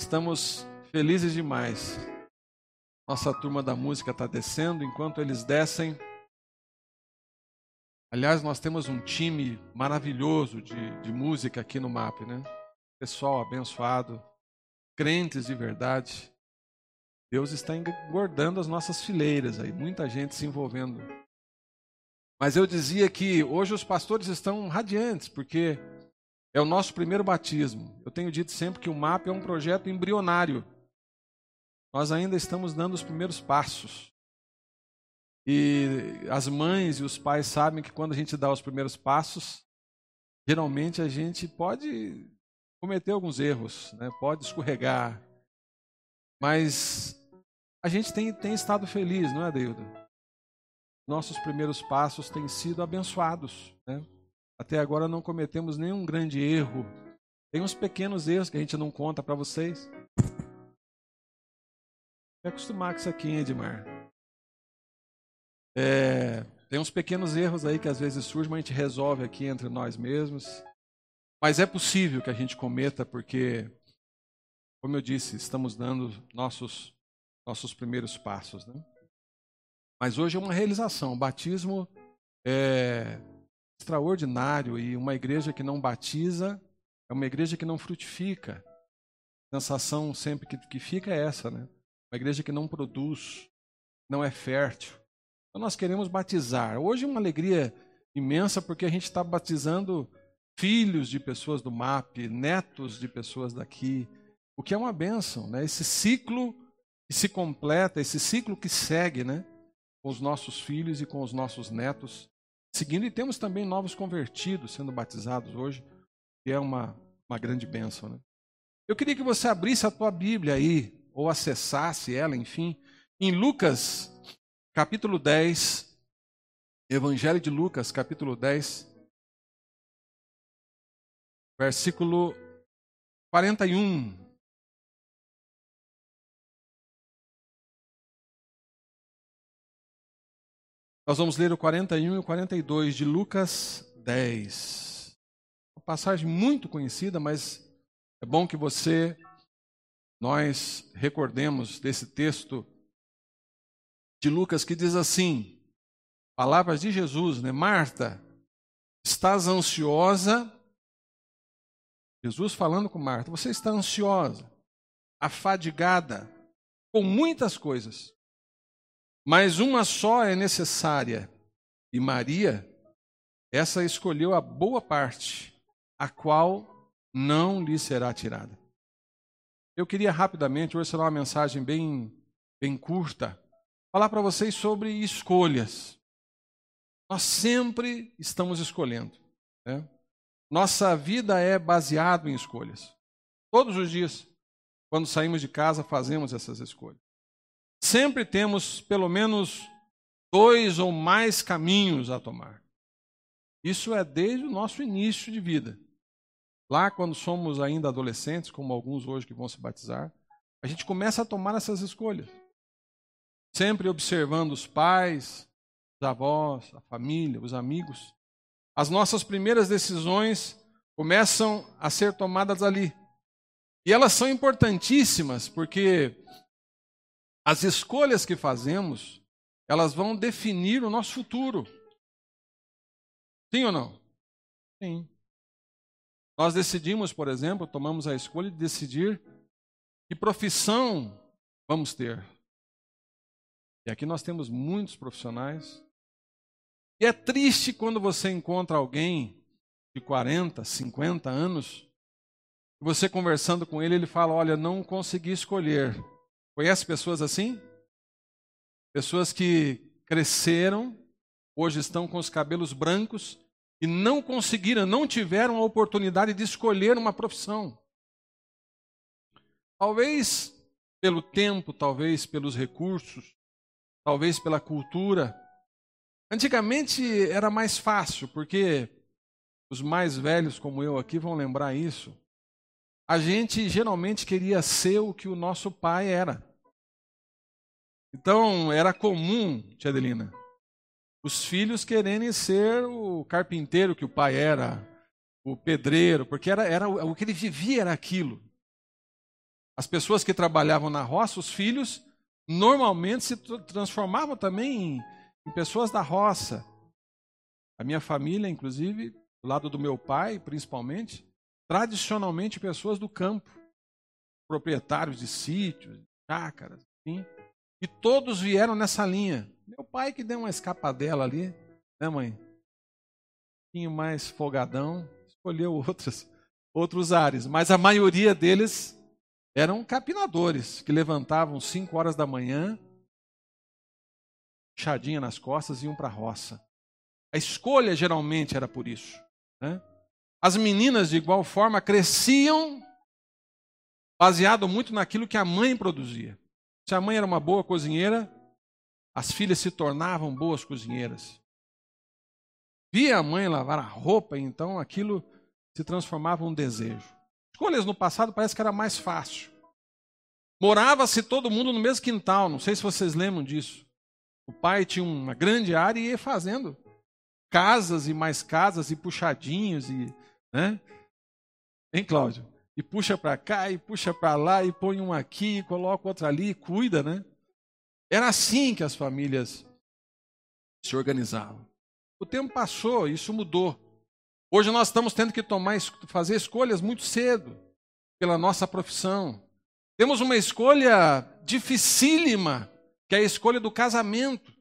Estamos felizes demais. Nossa turma da música está descendo. Enquanto eles descem, aliás, nós temos um time maravilhoso de, de música aqui no MAP, né? Pessoal abençoado, crentes de verdade. Deus está engordando as nossas fileiras aí, muita gente se envolvendo. Mas eu dizia que hoje os pastores estão radiantes, porque é o nosso primeiro batismo. Eu tenho dito sempre que o MAP é um projeto embrionário. Nós ainda estamos dando os primeiros passos. E as mães e os pais sabem que quando a gente dá os primeiros passos, geralmente a gente pode cometer alguns erros, né? pode escorregar. Mas a gente tem, tem estado feliz, não é, Deildo? Nossos primeiros passos têm sido abençoados. Né? Até agora não cometemos nenhum grande erro. Tem uns pequenos erros que a gente não conta para vocês. Vai acostumar com isso aqui, Edmar? É, tem uns pequenos erros aí que às vezes surgem, mas a gente resolve aqui entre nós mesmos. Mas é possível que a gente cometa, porque, como eu disse, estamos dando nossos, nossos primeiros passos. Né? Mas hoje é uma realização. O batismo é, extraordinário e uma igreja que não batiza é uma igreja que não frutifica. A sensação sempre que, que fica é essa, né? Uma igreja que não produz, não é fértil. Então nós queremos batizar. Hoje é uma alegria imensa porque a gente está batizando filhos de pessoas do MAP, netos de pessoas daqui, o que é uma bênção, né? Esse ciclo que se completa, esse ciclo que segue, né? Com os nossos filhos e com os nossos netos seguindo, e temos também novos convertidos sendo batizados hoje, que é uma, uma grande bênção. Né? Eu queria que você abrisse a tua Bíblia aí, ou acessasse ela, enfim, em Lucas, capítulo 10, Evangelho de Lucas, capítulo 10, versículo 41. Nós vamos ler o 41 e o 42 de Lucas 10. Uma passagem muito conhecida, mas é bom que você, nós recordemos desse texto de Lucas que diz assim: palavras de Jesus, né? Marta, estás ansiosa? Jesus falando com Marta, você está ansiosa, afadigada com muitas coisas. Mas uma só é necessária. E Maria, essa escolheu a boa parte, a qual não lhe será tirada. Eu queria rapidamente, hoje será uma mensagem bem, bem curta, falar para vocês sobre escolhas. Nós sempre estamos escolhendo. Né? Nossa vida é baseada em escolhas. Todos os dias, quando saímos de casa, fazemos essas escolhas. Sempre temos pelo menos dois ou mais caminhos a tomar. Isso é desde o nosso início de vida. Lá, quando somos ainda adolescentes, como alguns hoje que vão se batizar, a gente começa a tomar essas escolhas. Sempre observando os pais, os avós, a família, os amigos. As nossas primeiras decisões começam a ser tomadas ali. E elas são importantíssimas, porque as escolhas que fazemos, elas vão definir o nosso futuro. Sim ou não? Sim. Nós decidimos, por exemplo, tomamos a escolha de decidir que profissão vamos ter. E aqui nós temos muitos profissionais. E é triste quando você encontra alguém de 40, 50 anos, você conversando com ele, ele fala: Olha, não consegui escolher. Conhece pessoas assim? Pessoas que cresceram, hoje estão com os cabelos brancos e não conseguiram, não tiveram a oportunidade de escolher uma profissão. Talvez pelo tempo, talvez pelos recursos, talvez pela cultura. Antigamente era mais fácil, porque os mais velhos como eu aqui vão lembrar isso. A gente geralmente queria ser o que o nosso pai era. Então, era comum, tia Adelina, os filhos quererem ser o carpinteiro que o pai era, o pedreiro, porque era, era o que ele vivia era aquilo. As pessoas que trabalhavam na roça, os filhos, normalmente se transformavam também em, em pessoas da roça. A minha família, inclusive, do lado do meu pai, principalmente, tradicionalmente pessoas do campo, proprietários de sítios, chácaras, enfim. E todos vieram nessa linha. Meu pai que deu uma escapadela ali, né, mãe? Um pouquinho mais folgadão, escolheu outros, outros ares, mas a maioria deles eram capinadores que levantavam 5 horas da manhã, chadinha nas costas e iam para a roça. A escolha geralmente era por isso. Né? As meninas, de igual forma, cresciam baseado muito naquilo que a mãe produzia. Se a mãe era uma boa cozinheira, as filhas se tornavam boas cozinheiras. Via a mãe lavar a roupa, então aquilo se transformava um desejo. Escolhas no passado parece que era mais fácil. Morava-se todo mundo no mesmo quintal, não sei se vocês lembram disso. O pai tinha uma grande área e ia fazendo casas e mais casas e puxadinhos e, né? Hein, Cláudio? E puxa para cá e puxa para lá e põe um aqui, e coloca outro ali e cuida, né? Era assim que as famílias se organizavam. O tempo passou, isso mudou. Hoje nós estamos tendo que tomar, fazer escolhas muito cedo pela nossa profissão. Temos uma escolha dificílima, que é a escolha do casamento.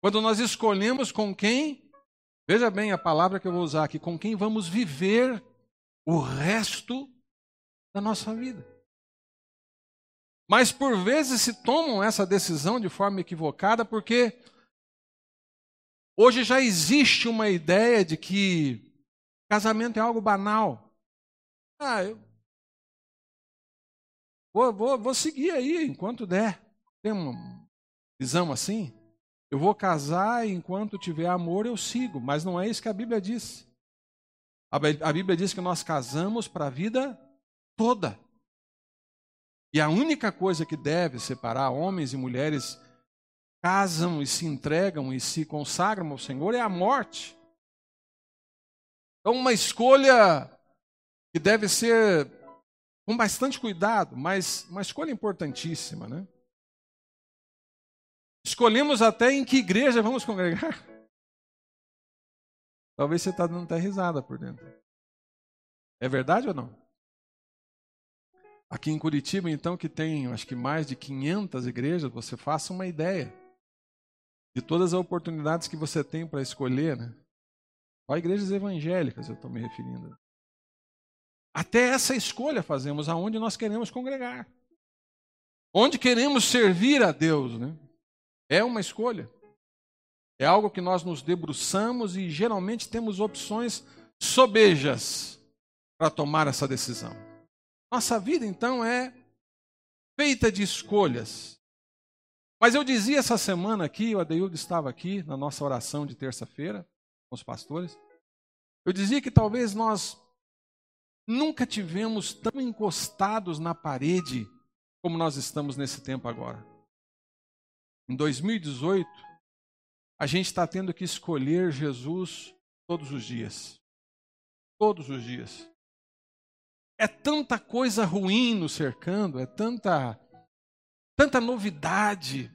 Quando nós escolhemos com quem, veja bem a palavra que eu vou usar aqui, com quem vamos viver o resto da nossa vida. Mas por vezes se tomam essa decisão de forma equivocada porque Hoje já existe uma ideia de que casamento é algo banal. Ah, eu vou, vou, vou seguir aí enquanto der. Tem uma visão assim? Eu vou casar e enquanto tiver amor eu sigo, mas não é isso que a Bíblia diz. A Bíblia diz que nós casamos para a vida toda. E a única coisa que deve separar homens e mulheres casam e se entregam e se consagram ao Senhor é a morte. Então, uma escolha que deve ser com bastante cuidado, mas uma escolha importantíssima, né? Escolhemos até em que igreja vamos congregar. Talvez você está dando até risada por dentro. É verdade ou não? Aqui em Curitiba, então, que tem acho que mais de 500 igrejas, você faça uma ideia de todas as oportunidades que você tem para escolher, né? Só igrejas evangélicas eu estou me referindo. Até essa escolha fazemos aonde nós queremos congregar. Onde queremos servir a Deus, né? É uma escolha. É algo que nós nos debruçamos e geralmente temos opções sobejas para tomar essa decisão. Nossa vida, então, é feita de escolhas. Mas eu dizia essa semana aqui, o Adeildo estava aqui na nossa oração de terça-feira com os pastores. Eu dizia que talvez nós nunca tivemos tão encostados na parede como nós estamos nesse tempo agora. Em 2018, a gente está tendo que escolher Jesus todos os dias. Todos os dias. É tanta coisa ruim nos cercando, é tanta tanta novidade.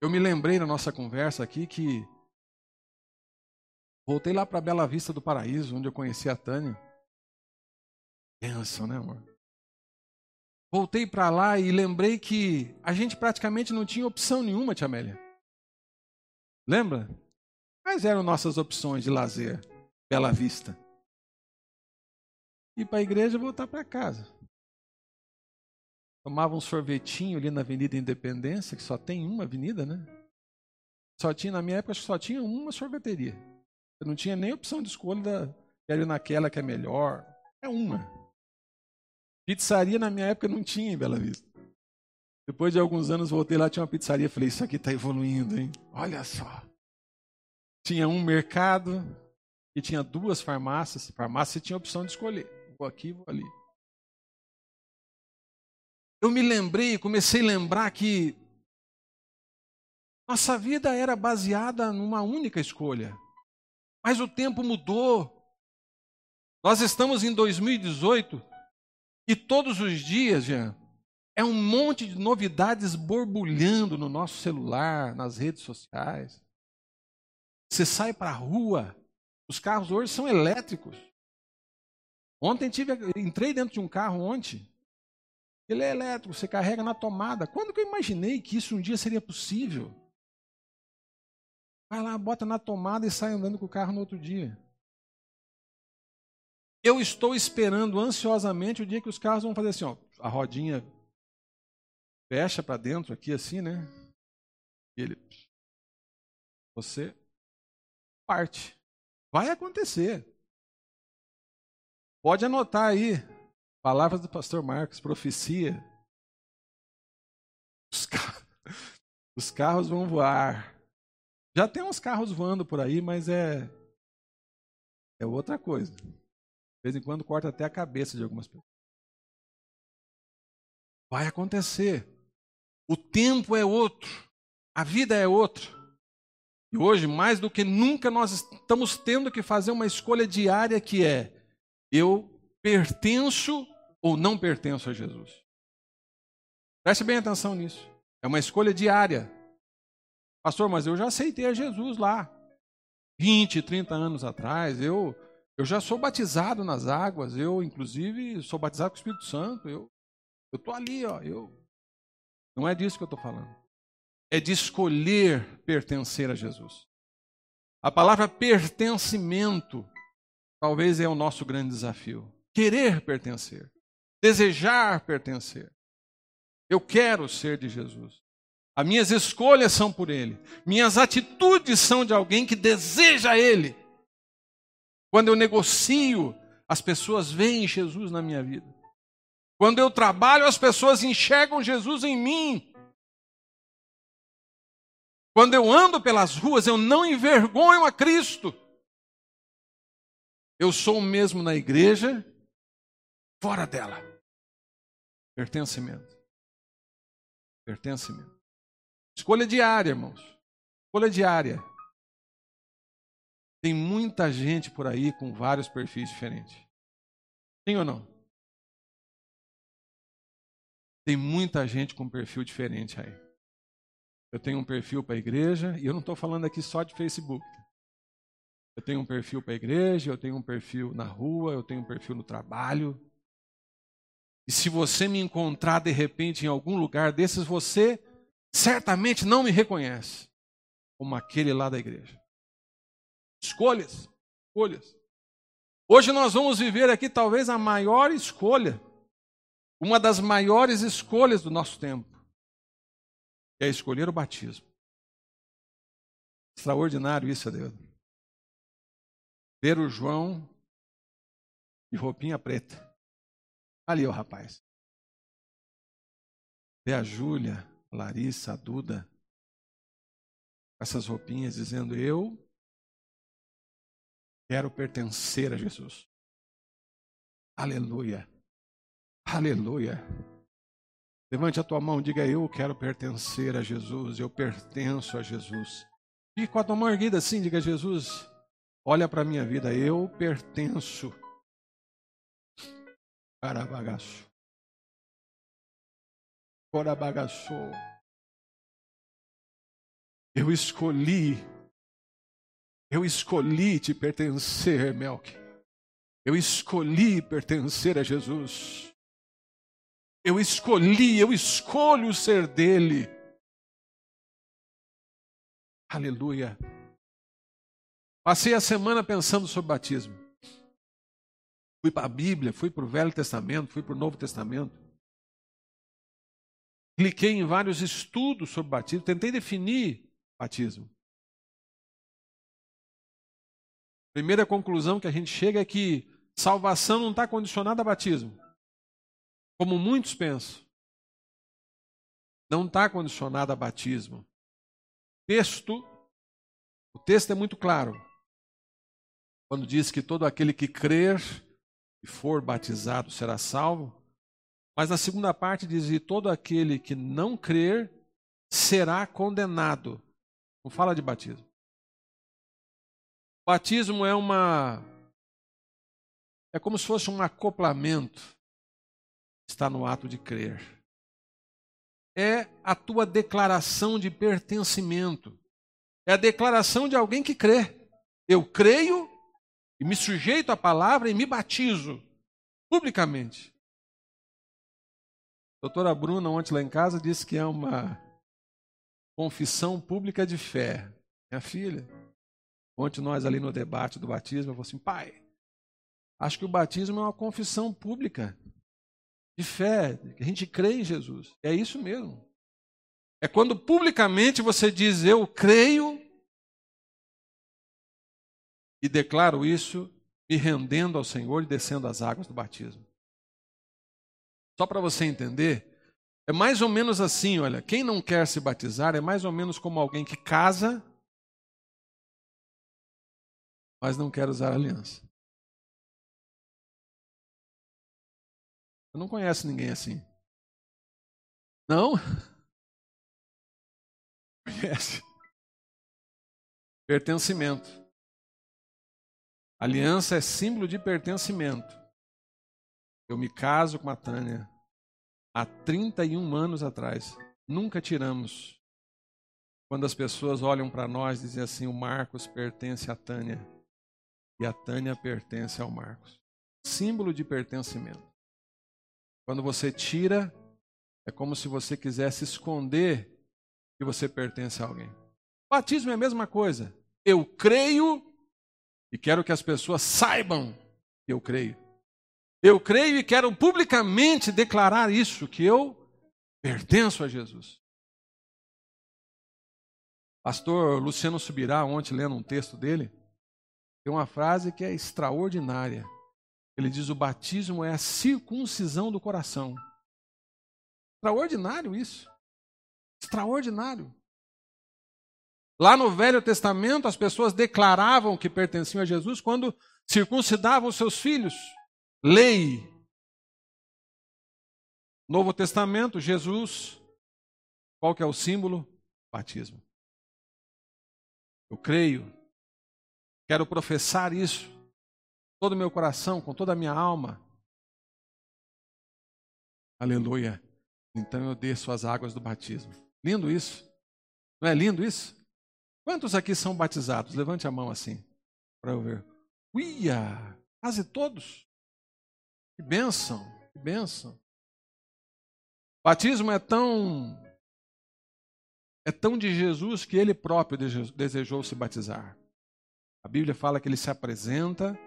Eu me lembrei na nossa conversa aqui que voltei lá para Bela Vista do Paraíso, onde eu conheci a Tânia. Pensa, né, amor? Voltei para lá e lembrei que a gente praticamente não tinha opção nenhuma, Tia Amélia. Lembra? Quais eram nossas opções de lazer? Bela Vista. Ir para a igreja e voltar para casa. Tomava um sorvetinho ali na Avenida Independência, que só tem uma avenida, né? Só tinha, na minha época, só tinha uma sorveteria. Eu não tinha nem opção de escolha da, quero naquela que é melhor. É uma. Pizzaria na minha época não tinha em Bela Vista. Depois de alguns anos voltei lá, tinha uma pizzaria. Falei, isso aqui está evoluindo, hein? Olha só. Tinha um mercado e tinha duas farmácias. Farmácia tinha opção de escolher. Vou aqui, vou ali eu me lembrei, comecei a lembrar que nossa vida era baseada numa única escolha. Mas o tempo mudou. Nós estamos em 2018 E todos os dias, Jean, é um monte de novidades borbulhando no nosso celular, nas redes sociais. Você sai para a rua, os carros hoje são elétricos. Ontem tive, entrei dentro de um carro ontem. Ele é elétrico, você carrega na tomada. Quando que eu imaginei que isso um dia seria possível? Vai lá, bota na tomada e sai andando com o carro no outro dia. Eu estou esperando ansiosamente o dia que os carros vão fazer assim, ó, a rodinha fecha para dentro aqui assim, né? E ele você parte. Vai acontecer. Pode anotar aí. Palavras do pastor Marcos, profecia. Os, car... Os carros vão voar. Já tem uns carros voando por aí, mas é é outra coisa. De vez em quando corta até a cabeça de algumas pessoas. Vai acontecer. O tempo é outro. A vida é outra. E hoje, mais do que nunca, nós estamos tendo que fazer uma escolha diária que é: eu pertenço ou não pertenço a Jesus? Preste bem atenção nisso. É uma escolha diária. Pastor, mas eu já aceitei a Jesus lá. 20, 30 anos atrás, eu eu já sou batizado nas águas, eu inclusive sou batizado com o Espírito Santo, eu eu tô ali, ó, eu Não é disso que eu estou falando é de escolher pertencer a Jesus. A palavra pertencimento talvez é o nosso grande desafio. Querer pertencer, desejar pertencer. Eu quero ser de Jesus. As minhas escolhas são por Ele. Minhas atitudes são de alguém que deseja Ele. Quando eu negocio, as pessoas veem Jesus na minha vida. Quando eu trabalho, as pessoas enxergam Jesus em mim. Quando eu ando pelas ruas, eu não envergonho a Cristo. Eu sou o mesmo na igreja, fora dela. Pertencimento. Pertencimento. Escolha diária, irmãos. Escolha diária. Tem muita gente por aí com vários perfis diferentes. Tem ou não? Tem muita gente com perfil diferente aí. Eu tenho um perfil para a igreja, e eu não estou falando aqui só de Facebook. Eu tenho um perfil para a igreja, eu tenho um perfil na rua, eu tenho um perfil no trabalho. E se você me encontrar de repente em algum lugar desses, você certamente não me reconhece como aquele lá da igreja. Escolhas, escolhas. Hoje nós vamos viver aqui talvez a maior escolha, uma das maiores escolhas do nosso tempo é escolher o batismo. Extraordinário isso, Deus. Ver o João de roupinha preta. Ali, o rapaz. Ver a Júlia, a Larissa, a Duda, com essas roupinhas, dizendo: Eu quero pertencer a Jesus. Aleluia. Aleluia. Levante a tua mão, diga eu quero pertencer a Jesus, eu pertenço a Jesus. E com a tua mão erguida assim, diga Jesus, olha para a minha vida, eu pertenço. Carabagaço. Corabagaço. Eu escolhi, eu escolhi te pertencer, Melk. Eu escolhi pertencer a Jesus. Eu escolhi, eu escolho ser dele. Aleluia. Passei a semana pensando sobre batismo. Fui para a Bíblia, fui para o Velho Testamento, fui para o Novo Testamento. Cliquei em vários estudos sobre batismo, tentei definir batismo. Primeira conclusão que a gente chega é que salvação não está condicionada a batismo como muitos pensam, não está condicionado a batismo. Texto, o texto é muito claro. Quando diz que todo aquele que crer e for batizado será salvo, mas na segunda parte diz que todo aquele que não crer será condenado. Não fala de batismo. Batismo é uma é como se fosse um acoplamento está no ato de crer. É a tua declaração de pertencimento. É a declaração de alguém que crê. Eu creio e me sujeito à palavra e me batizo publicamente. A doutora Bruna, ontem lá em casa, disse que é uma confissão pública de fé. Minha filha, ontem nós ali no debate do batismo, eu falei assim, pai, acho que o batismo é uma confissão pública de fé, que a gente crê em Jesus. É isso mesmo. É quando publicamente você diz, eu creio e declaro isso, me rendendo ao Senhor e descendo as águas do batismo. Só para você entender, é mais ou menos assim, olha, quem não quer se batizar é mais ou menos como alguém que casa, mas não quer usar aliança. Você não conhece ninguém assim. Não? Conhece. Pertencimento. Aliança é símbolo de pertencimento. Eu me caso com a Tânia há 31 anos atrás. Nunca tiramos. Quando as pessoas olham para nós, dizem assim: o Marcos pertence à Tânia e a Tânia pertence ao Marcos. Símbolo de pertencimento. Quando você tira, é como se você quisesse esconder que você pertence a alguém. Batismo é a mesma coisa. Eu creio e quero que as pessoas saibam que eu creio. Eu creio e quero publicamente declarar isso, que eu pertenço a Jesus. Pastor Luciano Subirá, ontem lendo um texto dele, tem uma frase que é extraordinária. Ele diz: o batismo é a circuncisão do coração. Extraordinário isso. Extraordinário. Lá no Velho Testamento, as pessoas declaravam que pertenciam a Jesus quando circuncidavam seus filhos lei. Novo Testamento, Jesus, qual que é o símbolo? Batismo. Eu creio, quero professar isso, todo o meu coração, com toda a minha alma. Aleluia. Então eu desço as águas do batismo. Lindo isso. Não é lindo isso? Quantos aqui são batizados? Levante a mão assim, para eu ver. Uia! Quase todos. Que bênção, que bênção. Batismo é tão é tão de Jesus que ele próprio desejou se batizar. A Bíblia fala que ele se apresenta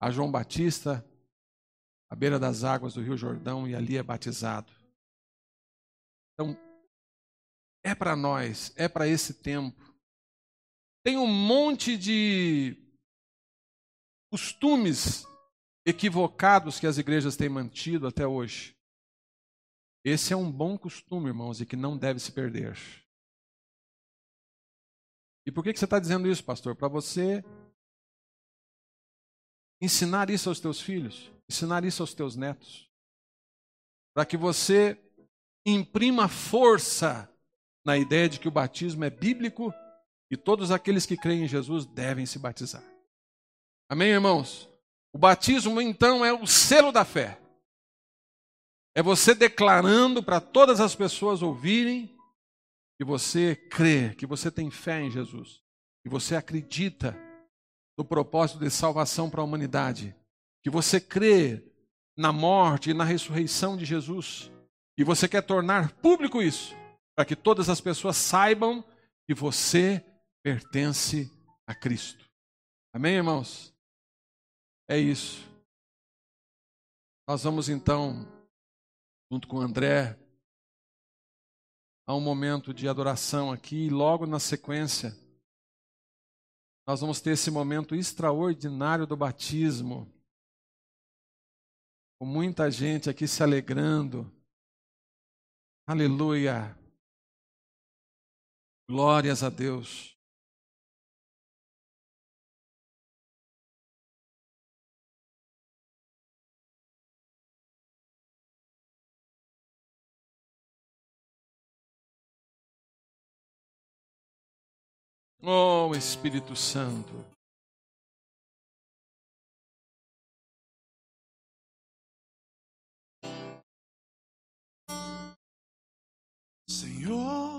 a João Batista à beira das águas do Rio Jordão e ali é batizado. Então, é para nós, é para esse tempo. Tem um monte de costumes equivocados que as igrejas têm mantido até hoje. Esse é um bom costume, irmãos, e que não deve se perder. E por que você está dizendo isso, pastor? Para você ensinar isso aos teus filhos, ensinar isso aos teus netos. Para que você imprima força na ideia de que o batismo é bíblico e todos aqueles que creem em Jesus devem se batizar. Amém, irmãos? O batismo, então, é o selo da fé. É você declarando para todas as pessoas ouvirem que você crê, que você tem fé em Jesus, que você acredita no propósito de salvação para a humanidade, que você crê na morte e na ressurreição de Jesus, e você quer tornar público isso, para que todas as pessoas saibam que você pertence a Cristo. Amém, irmãos? É isso. Nós vamos então, junto com o André, a um momento de adoração aqui, e logo na sequência, nós vamos ter esse momento extraordinário do batismo, com muita gente aqui se alegrando. Aleluia! Glórias a Deus. Oh, Espírito Santo. Senhor.